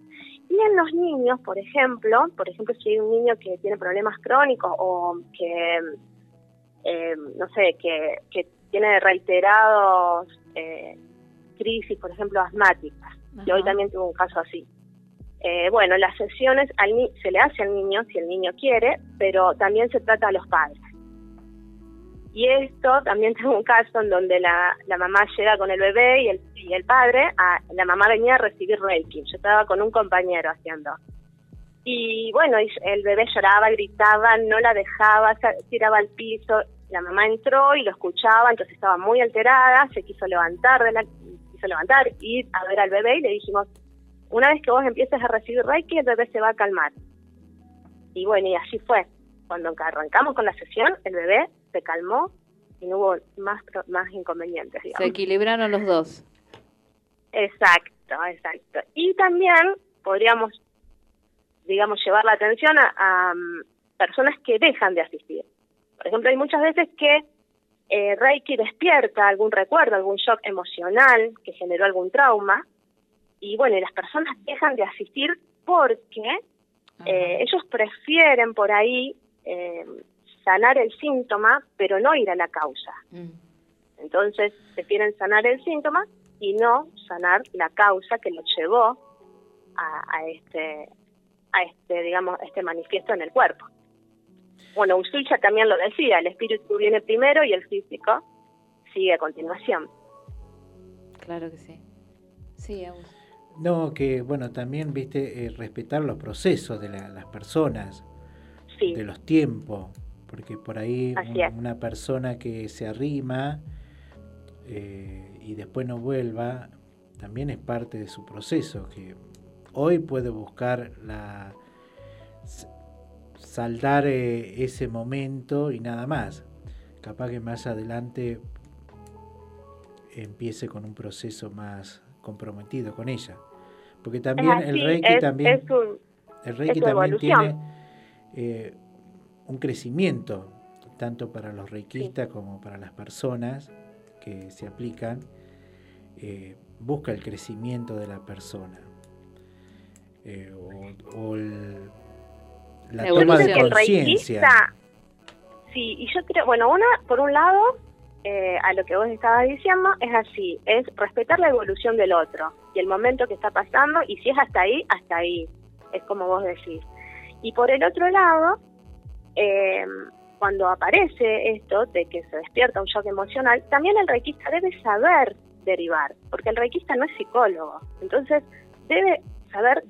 Y en los niños, por ejemplo, por ejemplo, si hay un niño que tiene problemas crónicos o que, eh, no sé, que, que tiene reiterados eh, crisis, por ejemplo, asmáticas, y hoy Ajá. también tuve un caso así. Eh, bueno, las sesiones al ni- se le hace al niño si el niño quiere, pero también se trata a los padres. Y esto también (laughs) tengo un caso en donde la, la mamá llega con el bebé y el, y el padre, a- la mamá venía a recibir Reiki. Yo estaba con un compañero haciendo. Y bueno, y el bebé lloraba, gritaba, no la dejaba, tiraba al piso. La mamá entró y lo escuchaba, entonces estaba muy alterada, se quiso levantar, de la, quiso levantar, ir a ver al bebé y le dijimos, una vez que vos empieces a recibir Reiki, el bebé se va a calmar. Y bueno, y así fue. Cuando arrancamos con la sesión, el bebé se calmó y no hubo más, más inconvenientes, Se equilibraron los dos. Exacto, exacto. Y también podríamos, digamos, llevar la atención a, a, mm, personas que dejan de asistir. Por ejemplo, hay muchas veces que eh, Reiki despierta algún recuerdo, algún shock emocional que generó algún trauma. Y bueno, y las personas dejan de asistir porque eh, ellos prefieren por ahí eh, sanar el síntoma, pero no ir a la causa. Mm. Entonces prefieren sanar el síntoma y no sanar la causa que lo llevó a, a este, a este, digamos, este manifiesto en el cuerpo. Bueno, Usucha también lo decía, el espíritu viene primero y el físico sigue a continuación. Claro que sí. Sí, Agus. No, que bueno, también, viste, eh, respetar los procesos de la- las personas, Sí, de los tiempos, porque por ahí un- una persona que se arrima eh, y después no vuelva, también es parte de su proceso, que hoy puede buscar la saldar eh, ese momento y nada más. Capaz que más adelante empiece con un proceso más comprometido con ella. Porque también el Reiki es- también es un- el Reiki también evolución. tiene eh, un crecimiento, tanto para los reikistas como para las personas que se aplican, eh, busca el crecimiento de la persona. Eh, o, o el- la Yo toma de conciencia. sí, y yo creo, bueno, una, por un lado, eh, a lo que vos estabas diciendo, es así, es respetar la evolución del otro y el momento que está pasando, y si es hasta ahí, hasta ahí, es como vos decís. Y por el otro lado, eh, cuando aparece esto de que se despierta un shock emocional, también el reikista debe saber derivar, porque el reikista no es psicólogo, entonces debe saber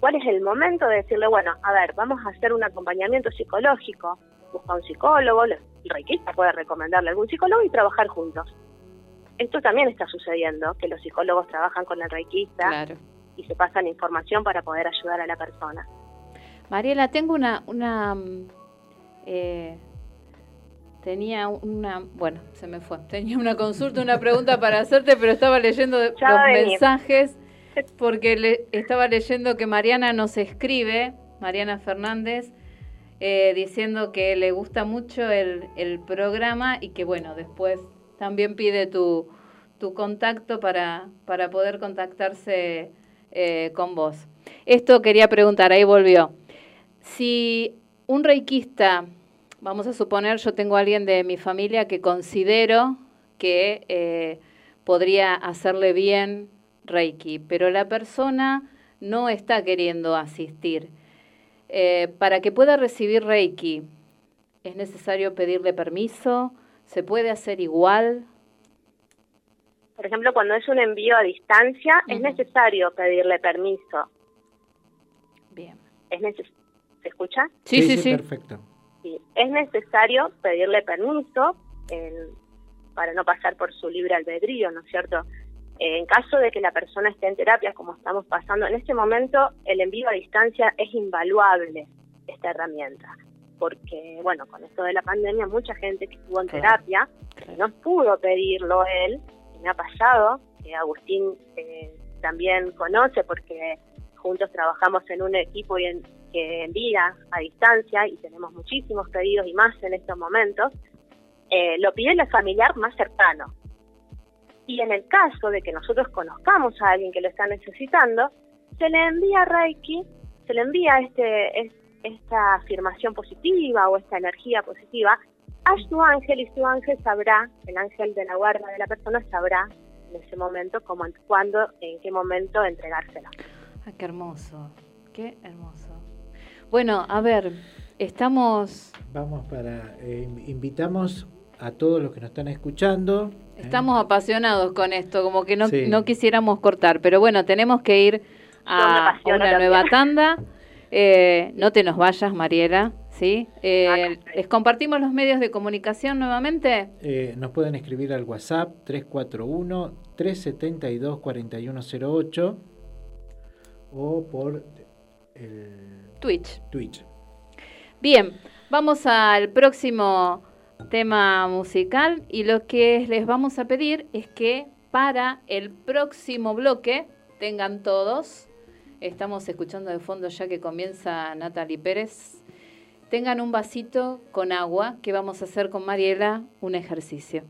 cuál es el momento de decirle, bueno, a ver, vamos a hacer un acompañamiento psicológico, busca un psicólogo, el reikista puede recomendarle a algún psicólogo y trabajar juntos. Esto también está sucediendo, que los psicólogos trabajan con el Claro. y se pasan información para poder ayudar a la persona. Mariela, tengo una, una mm, eh, tenía una, bueno, se me fue. Tenía una consulta, una pregunta para hacerte, pero estaba leyendo Ya los mensajes porque le, estaba leyendo que Mariana nos escribe, Mariana Fernández, eh, diciendo que le gusta mucho el, el programa y que bueno, después también pide tu, tu contacto para, para poder contactarse eh, con vos. Esto quería preguntar, ahí volvió. Si un reikista, vamos a suponer, yo tengo a alguien de mi familia que considero que eh, podría hacerle bien reiki, pero la persona no está queriendo asistir. Eh, para que pueda recibir reiki, ¿es necesario pedirle permiso? ¿Se puede hacer igual? Por ejemplo, cuando es un envío a distancia, es necesario pedirle permiso. Bien. Es ¿Se escucha? Sí, sí, sí. Perfecto. Sí, es necesario pedirle permiso en- para no pasar por su libre albedrío, ¿no es cierto? Eh, en caso de que la persona esté en terapia, como estamos pasando en este momento, el envío a distancia es invaluable, esta herramienta. porque, bueno, con esto de la pandemia, mucha gente que estuvo en terapia no pudo pedirlo él. Y me ha pasado, que Agustín eh, también conoce porque juntos trabajamos en un equipo y en, que envía a distancia y tenemos muchísimos pedidos y más en estos momentos. Eh, lo pide el familiar más cercano. Y en el caso de que nosotros conozcamos a alguien que lo está necesitando, se le envía Reiki, se le envía este, es- esta afirmación positiva o esta energía positiva a su ángel y su ángel sabrá, el ángel de la guarda de la persona sabrá en ese momento cómo, cuándo, en qué momento entregársela. Ah, qué hermoso, qué hermoso. Bueno, a ver, estamos, Vamos para. eh, invitamos a todos los que nos están escuchando. ¿eh? estamos apasionados con esto, como que no, Sí. no quisiéramos cortar, pero bueno, tenemos que ir a una también. nueva tanda. Eh, no te nos vayas, Mariela, ¿sí? Eh, les compartimos los medios de comunicación nuevamente. Eh, nos pueden escribir al WhatsApp 341-372-4108 o por el Twitch. Twitch. Bien, vamos al próximo tema musical y lo que les vamos a pedir es que para el próximo bloque tengan todos, estamos escuchando de fondo ya que comienza Natalie Pérez, tengan un vasito con agua que vamos a hacer con Mariela un ejercicio.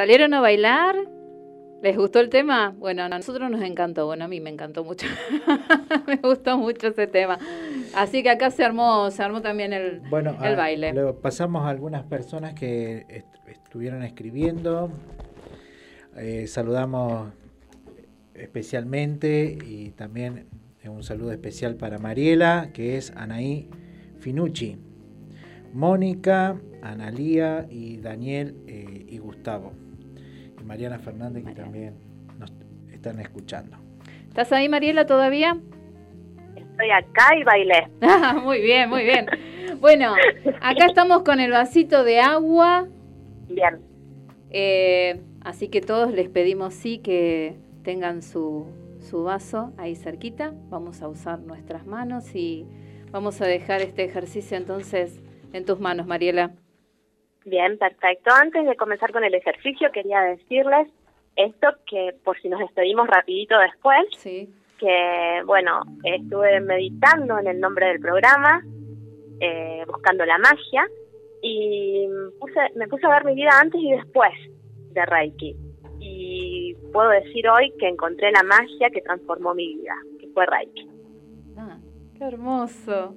¿Salieron a bailar? ¿Les gustó el tema? Bueno, a nosotros nos encantó. Bueno, a mí me encantó mucho. (laughs) me gustó mucho ese tema. Así que acá se armó, se armó también el, Bueno, el a- baile. pasamos a algunas personas que est- estuvieron escribiendo. Eh, saludamos especialmente y también un saludo especial para Mariela, que es Anaí Finucci, Mónica, Analía y Daniel eh, y Gustavo. Y Mariana Fernández, que también nos están escuchando. ¿Estás ahí, Mariela, todavía? Estoy acá y bailé. Ah, (laughs) muy bien, muy bien. Bueno, acá estamos con el vasito de agua. Bien. Eh, así que todos les pedimos sí que tengan su, su vaso ahí cerquita. Vamos a usar nuestras manos y vamos a dejar este ejercicio entonces en tus manos, Mariela. Bien, perfecto. Antes de comenzar con el ejercicio, quería decirles esto que por si nos despedimos rapidito después, Sí. que bueno, estuve meditando en el nombre del programa, eh, buscando la magia, y puse- me puse a ver mi vida antes y después de Reiki. Y puedo decir hoy que encontré la magia que transformó mi vida, que fue Reiki. Ah, qué hermoso,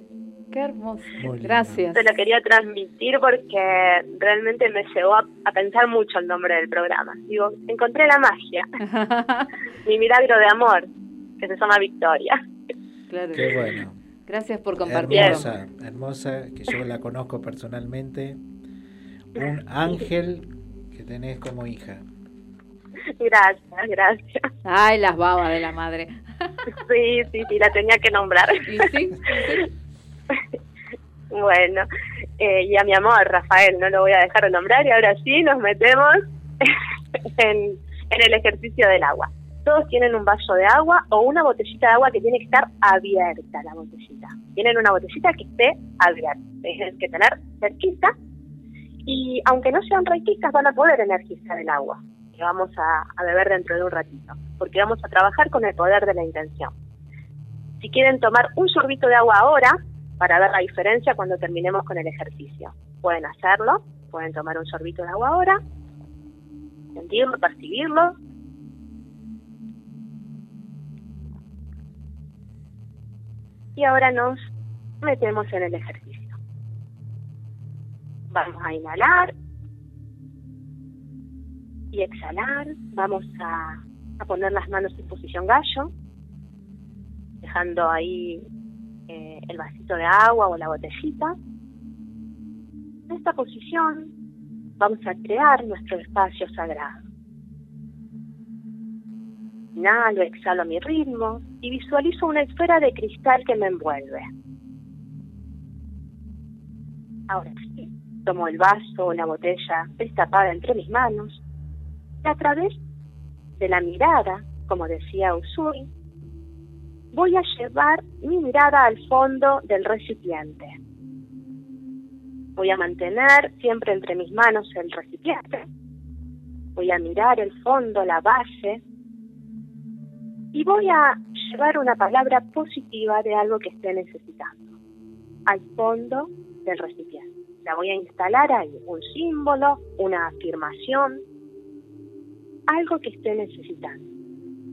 qué hermoso. Muy. Gracias. Se lo quería transmitir porque realmente me llevó a, a pensar mucho el nombre del programa. Digo, encontré la magia, (laughs) mi milagro de amor, que se llama Victoria. claro. Qué bueno. Gracias por compartir. Hermosa, hermosa, que yo la conozco personalmente. Un ángel que tenés como hija. Gracias, gracias. Ay, las babas de la madre. Sí, sí, sí, la tenía que nombrar. ¿Y sí? ¿Sí? (laughs) Bueno, eh, y a mi amor, Rafael, no lo voy a dejar de nombrar y ahora sí nos metemos (laughs) en, el ejercicio del agua. Todos tienen un vaso de agua o una botellita de agua que tiene que estar abierta la botellita. Tienen una botellita que esté abierta, tienen que tener cerquita y aunque no sean reikistas van a poder energizar el agua que vamos a, a beber dentro de un ratito, porque vamos a trabajar con el poder de la intención. Si quieren tomar un sorbito de agua ahora, para ver la diferencia cuando terminemos con el ejercicio. Pueden hacerlo, pueden tomar un sorbito de agua ahora, sentirlo, percibirlo. Y ahora nos metemos en el ejercicio. Vamos a inhalar y exhalar. Vamos a, a poner las manos en posición gallo, dejando ahí eh, el vasito de agua o la botellita. En esta posición vamos a crear nuestro espacio sagrado. Inhalo, exhalo a mi ritmo y visualizo una esfera de cristal que me envuelve. Ahora sí, tomo el vaso o la botella destapada entre mis manos y a través de la mirada, como decía Usui, voy a llevar mi mirada al fondo del recipiente. Voy a mantener siempre entre mis manos el recipiente. Voy a mirar el fondo, la base. Y voy a llevar una palabra positiva de algo que esté necesitando al fondo del recipiente. La voy a instalar ahí, un símbolo, una afirmación, algo que esté necesitando.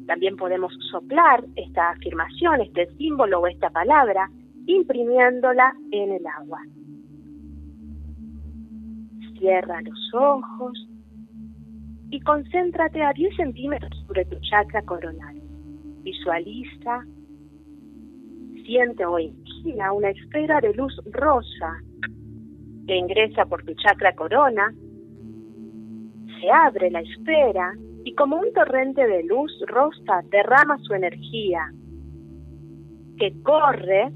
También podemos soplar esta afirmación, este símbolo o esta palabra, imprimiéndola en el agua. Cierra los ojos y concéntrate a 10 centímetros sobre tu chakra coronal. Visualiza, siente o imagina una esfera de luz rosa que ingresa por tu chakra corona, se abre la esfera y como un torrente de luz rosa derrama su energía, que corre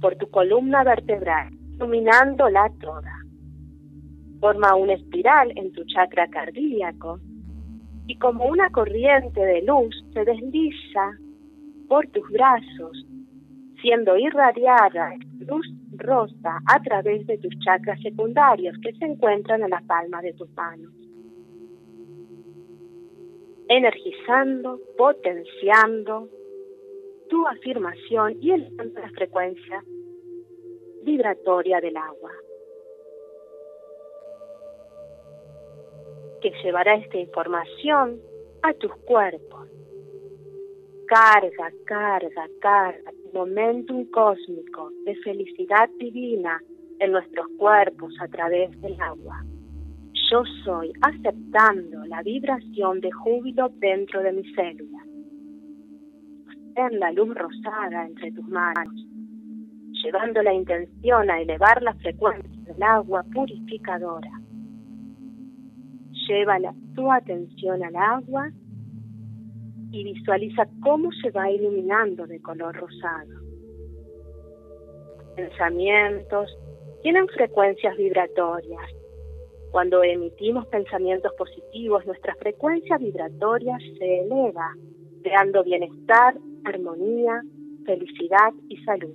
por tu columna vertebral, iluminándola toda. Forma una espiral en tu chakra cardíaco y como una corriente de luz se desliza por tus brazos, siendo irradiada luz rosa a través de tus chakras secundarios que se encuentran en la palma de tus manos energizando, potenciando tu afirmación y elevando la frecuencia vibratoria del agua. que llevará esta información a tus cuerpos. Carga, carga, carga, momentum cósmico de felicidad divina en nuestros cuerpos a través del agua. Yo soy aceptando la vibración de júbilo dentro de mis células. En la luz rosada entre tus manos, llevando la intención a elevar la frecuencia del agua purificadora. Lleva tu atención al agua y visualiza cómo se va iluminando de color rosado. Pensamientos tienen frecuencias vibratorias. Cuando emitimos pensamientos positivos, nuestra frecuencia vibratoria se eleva, creando bienestar, armonía, felicidad y salud.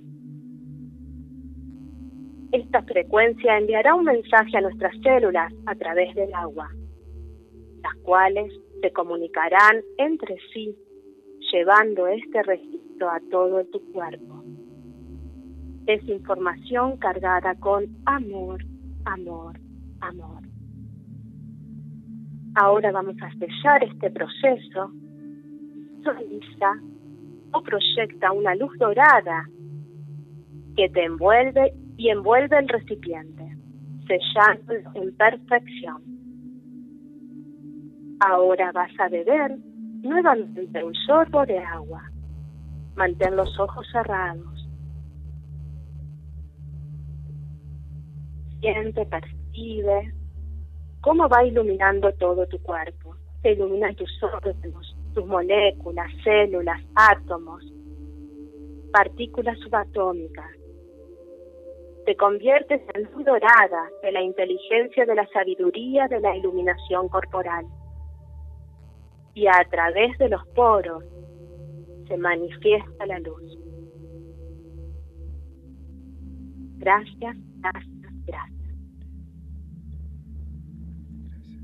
Esta frecuencia enviará un mensaje a nuestras células a través del agua, las cuales se comunicarán entre sí, llevando este registro a todo tu cuerpo. Es información cargada con amor, amor, amor. Ahora vamos a sellar este proceso. Visualiza o proyecta una luz dorada que te envuelve y envuelve el recipiente, sellándolo en perfección. Ahora vas a beber nuevamente un sorbo de agua. Mantén los ojos cerrados. Siente, percibe cómo va iluminando todo tu cuerpo. Se iluminan tus órganos, tus moléculas, células, átomos, partículas subatómicas. Te conviertes en luz dorada de la inteligencia, de la sabiduría, de la iluminación corporal. Y a través de los poros se manifiesta la luz. Gracias, gracias, gracias.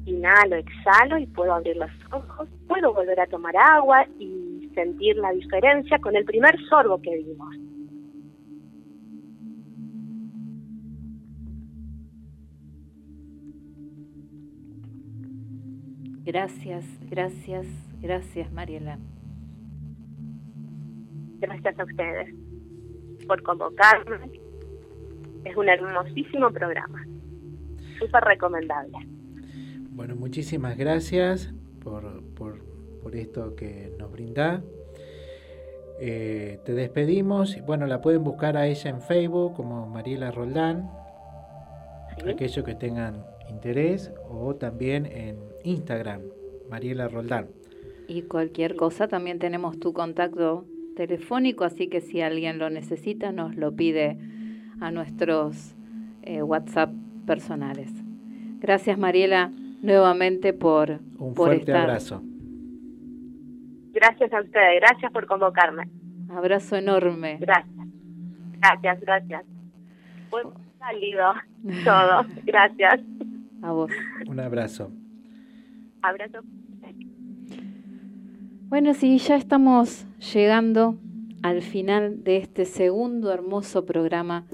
Inhalo, exhalo y puedo abrir los ojos. Puedo volver a tomar agua y sentir la diferencia con el primer sorbo que dimos. Gracias, gracias, gracias, Mariela. Gracias a ustedes por convocarme. Es un hermosísimo programa. Súper recomendable. Bueno, muchísimas gracias por, por, por esto que nos brinda. Eh, te despedimos. Bueno, la pueden buscar a ella en Facebook como Mariela Roldán. ¿sí? Aquellos que tengan interés. O también en Instagram, Mariela Roldán. Y cualquier cosa, también tenemos tu contacto telefónico, así que si alguien lo necesita, nos lo pide a nuestros eh, WhatsApp personales. Gracias, Mariela, nuevamente por, Un por fuerte estar. abrazo. Gracias a ustedes. Gracias por convocarme. Abrazo enorme. Gracias. Gracias, gracias. Fue muy cálido (laughs) todo. Gracias. A vos. Un abrazo. Abrazo. Bueno, sí, ya estamos llegando al final de este segundo hermoso programa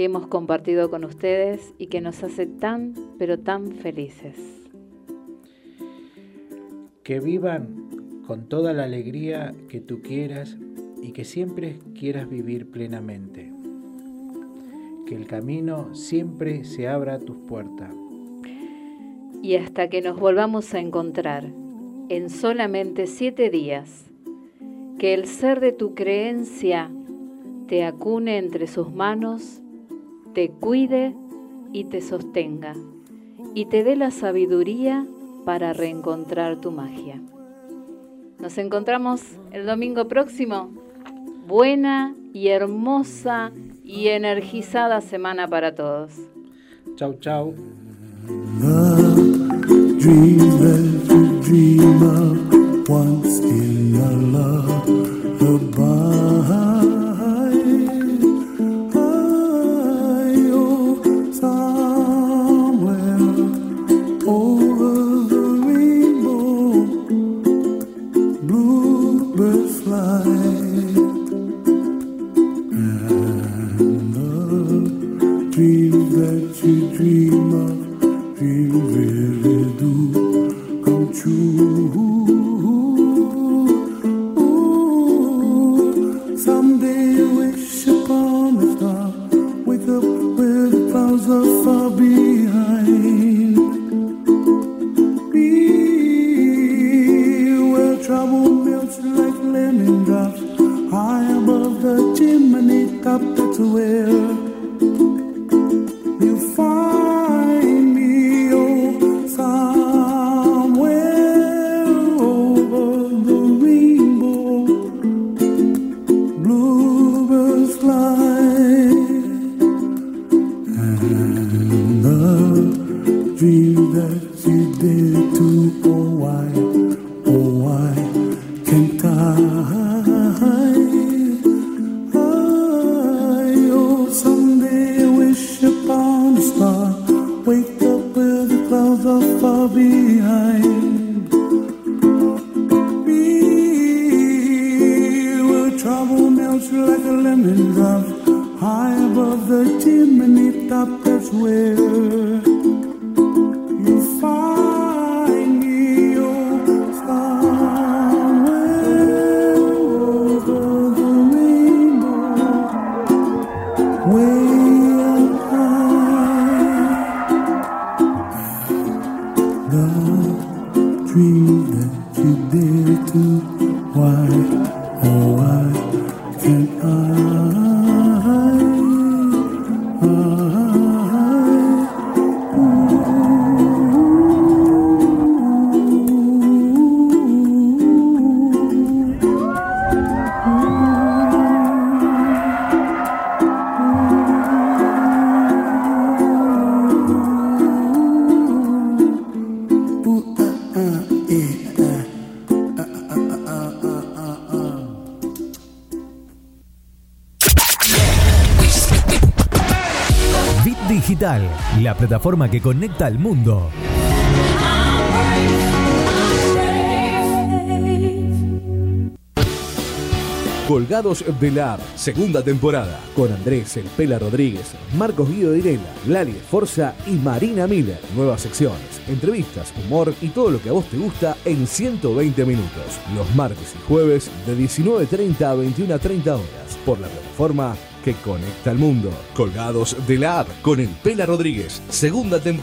que hemos compartido con ustedes y que nos hace tan, pero tan felices. Que vivan con toda la alegría que tú quieras y que siempre quieras vivir plenamente. Que el camino siempre se abra a tus puertas. Y hasta que nos volvamos a encontrar en solamente siete días, que el ser de tu creencia te acune entre sus manos, te cuide y te sostenga, y te dé la sabiduría para reencontrar tu magia. Nos encontramos el domingo próximo. Buena y hermosa y energizada semana para todos. Chau, chau. Plataforma que conecta al mundo. Colgados de la segunda temporada, con Andrés El Pela Rodríguez, Marcos Guido Direla, Lali Forza y Marina Miller. Nuevas secciones, entrevistas, humor y todo lo que a vos te gusta en 120 minutos. Los martes y jueves de 19.30 a 21.30 horas por la plataforma que conecta al mundo. Colgados de la App con El Pela Rodríguez, segunda temporada.